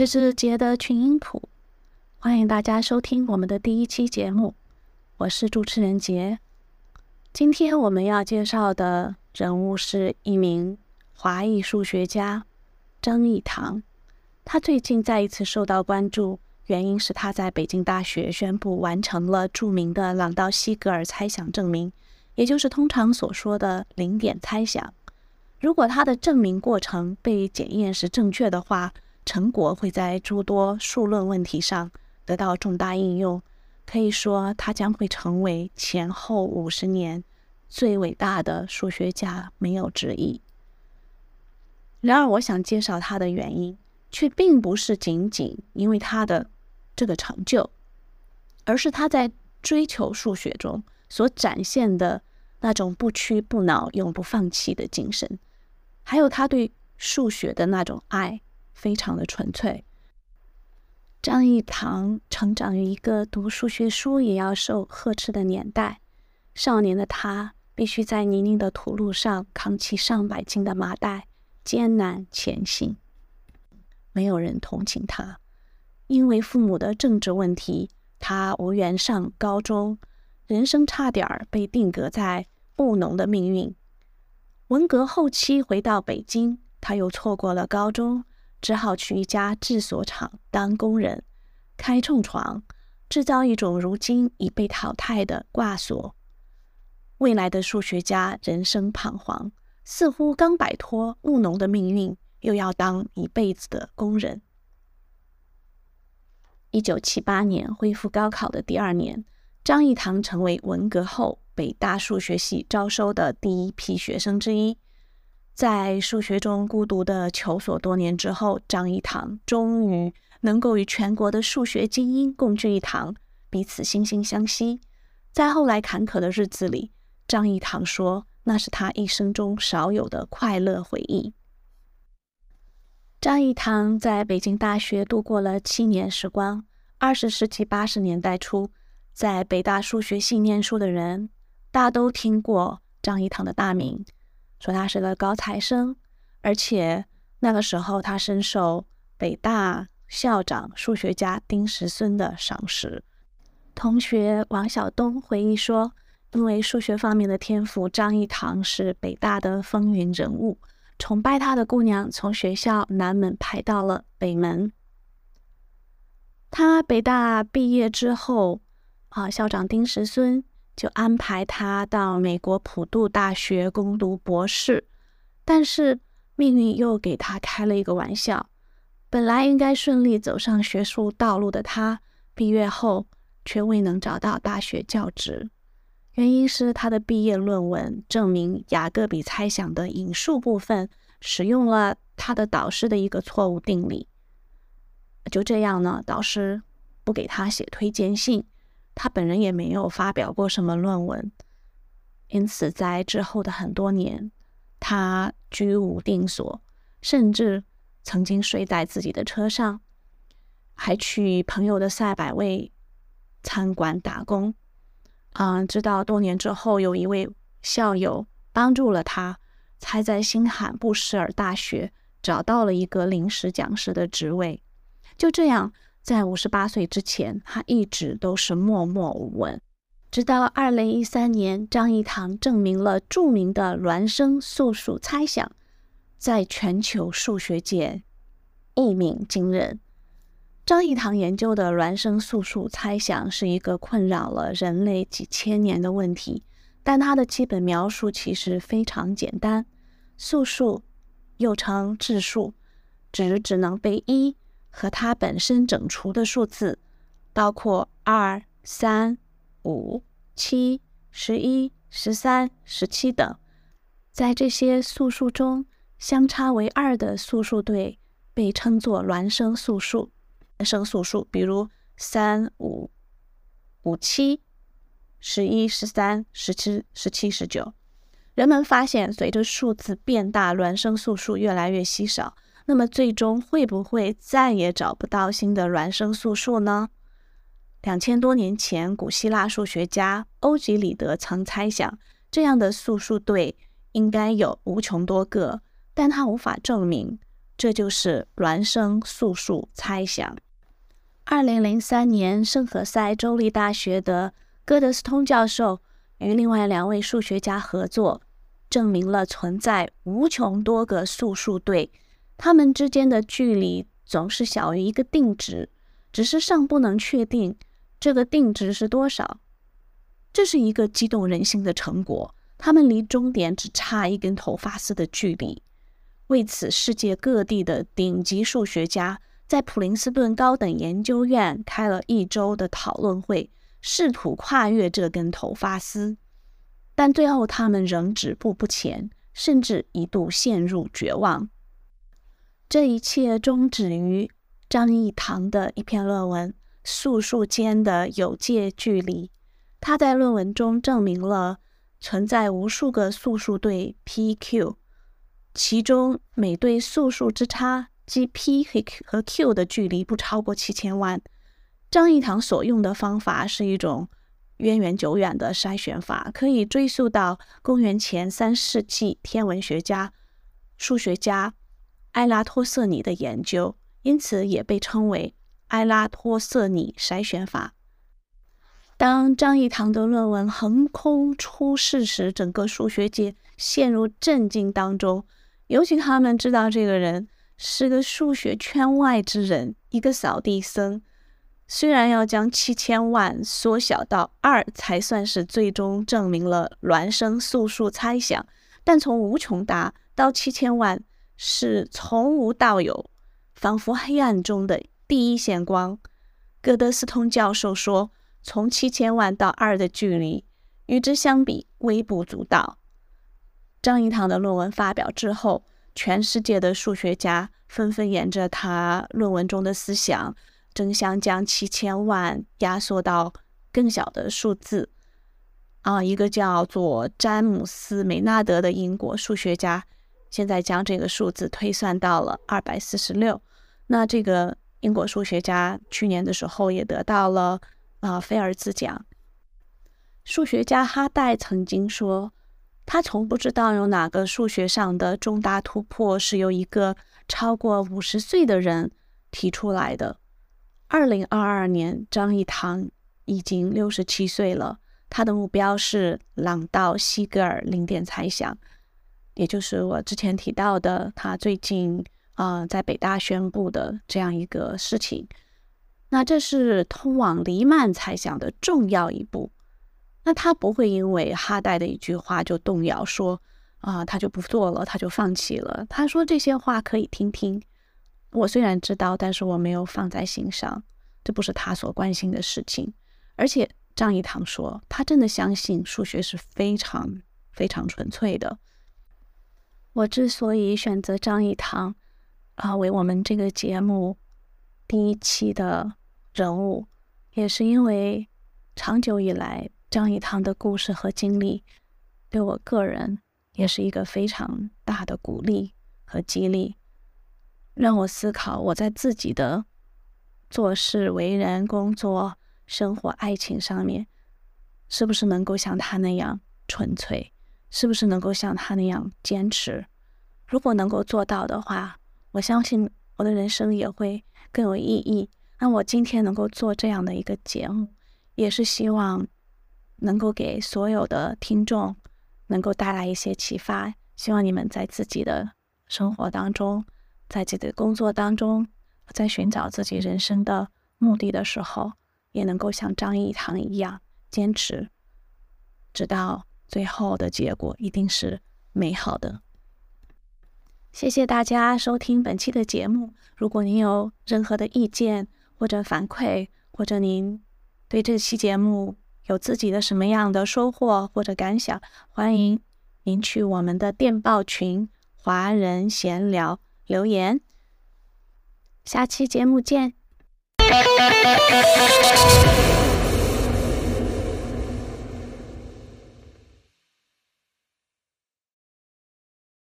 这是杰的群音谱，欢迎大家收听我们的第一期节目，我是主持人杰。今天我们要介绍的人物是一名华裔数学家张益唐，他最近再一次受到关注，原因是他在北京大学宣布完成了著名的朗道西格尔猜想证明，也就是通常所说的零点猜想。如果他的证明过程被检验是正确的话，成果会在诸多数论问题上得到重大应用，可以说他将会成为前后五十年最伟大的数学家，没有之一。然而，我想介绍他的原因，却并不是仅仅因为他的这个成就，而是他在追求数学中所展现的那种不屈不挠、永不放弃的精神，还有他对数学的那种爱。非常的纯粹。张益唐成长于一个读数学书也要受呵斥的年代，少年的他必须在泥泞的土路上扛起上百斤的麻袋，艰难前行。没有人同情他，因为父母的政治问题，他无缘上高中，人生差点儿被定格在务农的命运。文革后期回到北京，他又错过了高中。只好去一家制锁厂当工人，开冲床，制造一种如今已被淘汰的挂锁。未来的数学家人生彷徨，似乎刚摆脱务农的命运，又要当一辈子的工人。一九七八年恢复高考的第二年，张益唐成为文革后北大数学系招收的第一批学生之一。在数学中孤独的求索多年之后，张益唐终于能够与全国的数学精英共聚一堂，彼此惺惺相惜。在后来坎坷的日子里，张益唐说：“那是他一生中少有的快乐回忆。”张益唐在北京大学度过了七年时光。二十世纪八十年代初，在北大数学系念书的人，大都听过张益唐的大名。说他是个高材生，而且那个时候他深受北大校长、数学家丁石孙的赏识。同学王晓东回忆说，因为数学方面的天赋，张益唐是北大的风云人物，崇拜他的姑娘从学校南门排到了北门。他北大毕业之后，啊，校长丁石孙。就安排他到美国普渡大学攻读博士，但是命运又给他开了一个玩笑。本来应该顺利走上学术道路的他，毕业后却未能找到大学教职，原因是他的毕业论文证明雅各比猜想的引述部分使用了他的导师的一个错误定理。就这样呢，导师不给他写推荐信。他本人也没有发表过什么论文，因此在之后的很多年，他居无定所，甚至曾经睡在自己的车上，还去朋友的赛百味餐馆打工。嗯，直到多年之后，有一位校友帮助了他，才在新罕布什尔大学找到了一个临时讲师的职位。就这样。在五十八岁之前，他一直都是默默无闻。直到二零一三年，张益唐证明了著名的孪生素数猜想，在全球数学界一鸣惊人。张益唐研究的孪生素数猜想是一个困扰了人类几千年的问题，但它的基本描述其实非常简单：素数又称质数，指只能被一。和它本身整除的数字，包括二、三、五、七、十一、十三、十七等。在这些素数中，相差为二的素数对被称作孪生素数。孪生素数，比如三、五、五、七、十一、十三、十七、十七、十九。人们发现，随着数字变大，孪生素数越来越稀少。那么最终会不会再也找不到新的孪生素数呢？两千多年前，古希腊数学家欧几里得曾猜想，这样的素数对应该有无穷多个，但他无法证明这就是孪生素数猜想。二零零三年，圣何塞州立大学的戈德斯通教授与另外两位数学家合作，证明了存在无穷多个素数对，他们之间的距离总是小于一个定值，只是尚不能确定这个定值是多少。这是一个激动人心的成果。他们离终点只差一根头发丝的距离。为此，世界各地的顶级数学家在普林斯顿高等研究院开了一周的讨论会，试图跨越这根头发丝，但最后他们仍止步不前，甚至一度陷入绝望。这一切终止于张益唐的一篇论文《素数间的有界距离》。他在论文中证明了存在无数个素数对 P-Q。其中每对素数之差，即 p 和 q 的距离不超过七千万。张益唐所用的方法是一种渊源久远的筛选法，可以追溯到公元前三世纪天文学家、数学家埃拉托瑟尼的研究，因此也被称为埃拉托瑟尼筛选法。当张益唐的论文横空出世时，整个数学界陷入震惊当中。尤其他们知道这个人是个数学圈外之人，一个扫地僧。虽然要将七千万缩小到二才算是最终证明了孪生素数猜想，但从无穷大到七千万是从无到有，仿佛黑暗中的第一线光。戈德斯通教授说：“从七千万到二的距离，与之相比微不足道。”张益唐的论文发表之后，全世界的数学家纷纷沿着他论文中的思想，争相将七千万压缩到更小的数字。啊，一个叫做詹姆斯·梅纳德的英国数学家，现在将这个数字推算到了二百四十六。那这个英国数学家去年的时候也得到了啊菲尔兹奖。数学家哈代曾经说。他从不知道有哪个数学上的重大突破是由一个超过五十岁的人提出来的。二零二二年，张益唐已经六十七岁了。他的目标是朗道西格尔零点猜想，也就是我之前提到的他最近啊在北大宣布的这样一个事情。那这是通往黎曼猜想的重要一步。那他不会因为哈代的一句话就动摇，说啊，他就不做了，他就放弃了。他说这些话可以听听，我虽然知道，但是我没有放在心上，这不是他所关心的事情。而且张益唐说，他真的相信数学是非常非常纯粹的。我之所以选择张一堂啊为我们这个节目第一期的人物，也是因为长久以来。张一堂的故事和经历，对我个人也是一个非常大的鼓励和激励，让我思考我在自己的做事、为人、工作、生活、爱情上面，是不是能够像他那样纯粹，是不是能够像他那样坚持？如果能够做到的话，我相信我的人生也会更有意义。那我今天能够做这样的一个节目，也是希望。能够给所有的听众能够带来一些启发，希望你们在自己的生活当中，在自己的工作当中，在寻找自己人生的目的的时候，也能够像张一堂一样坚持，直到最后的结果一定是美好的。谢谢大家收听本期的节目。如果您有任何的意见或者反馈，或者您对这期节目，有自己的什么样的收获或者感想，欢迎您去我们的电报群“华人闲聊”留言。下期节目见。